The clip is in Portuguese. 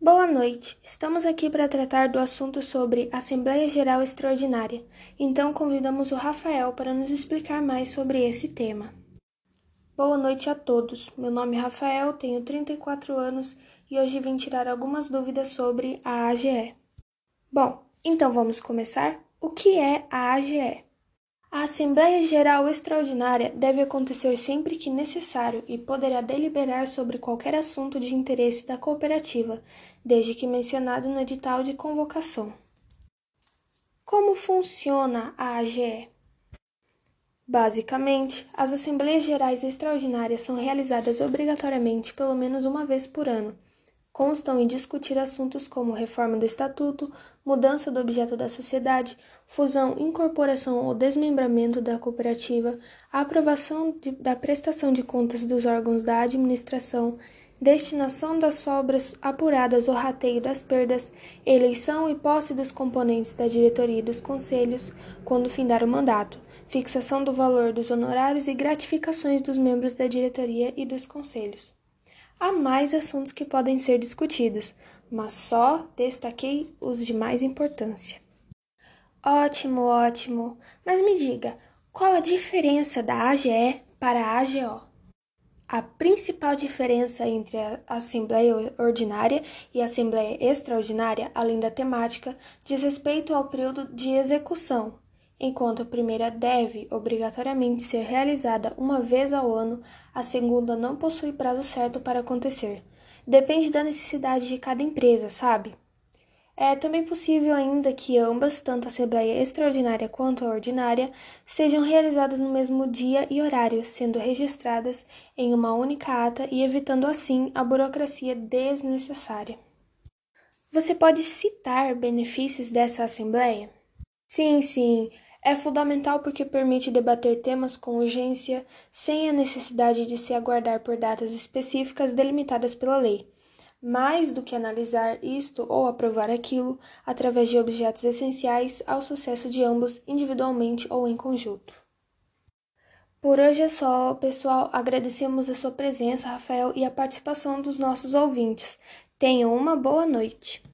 Boa noite. Estamos aqui para tratar do assunto sobre Assembleia Geral Extraordinária. Então convidamos o Rafael para nos explicar mais sobre esse tema. Boa noite a todos. Meu nome é Rafael, tenho 34 anos e hoje vim tirar algumas dúvidas sobre a AGE. Bom, então vamos começar? O que é a AGE? A Assembleia Geral Extraordinária deve acontecer sempre que necessário e poderá deliberar sobre qualquer assunto de interesse da cooperativa, desde que mencionado no edital de convocação. Como funciona a AGE? Basicamente, as Assembleias Gerais Extraordinárias são realizadas obrigatoriamente pelo menos uma vez por ano constam em discutir assuntos como reforma do estatuto, mudança do objeto da sociedade, fusão, incorporação ou desmembramento da cooperativa, aprovação de, da prestação de contas dos órgãos da administração, destinação das sobras apuradas ou rateio das perdas, eleição e posse dos componentes da diretoria e dos conselhos quando findar o mandato, fixação do valor dos honorários e gratificações dos membros da diretoria e dos conselhos. Há mais assuntos que podem ser discutidos, mas só destaquei os de mais importância. Ótimo, ótimo. Mas me diga, qual a diferença da AGE para a AGO? A principal diferença entre a Assembleia Ordinária e a Assembleia Extraordinária, além da temática, diz respeito ao período de execução, Enquanto a primeira deve obrigatoriamente ser realizada uma vez ao ano, a segunda não possui prazo certo para acontecer. Depende da necessidade de cada empresa, sabe? É também possível ainda que ambas, tanto a Assembleia Extraordinária quanto a Ordinária, sejam realizadas no mesmo dia e horário, sendo registradas em uma única ata e evitando assim a burocracia desnecessária. Você pode citar benefícios dessa Assembleia? Sim, sim. É fundamental porque permite debater temas com urgência, sem a necessidade de se aguardar por datas específicas delimitadas pela lei. Mais do que analisar isto ou aprovar aquilo, através de objetos essenciais ao sucesso de ambos individualmente ou em conjunto. Por hoje é só, pessoal. Agradecemos a sua presença, Rafael, e a participação dos nossos ouvintes. Tenham uma boa noite.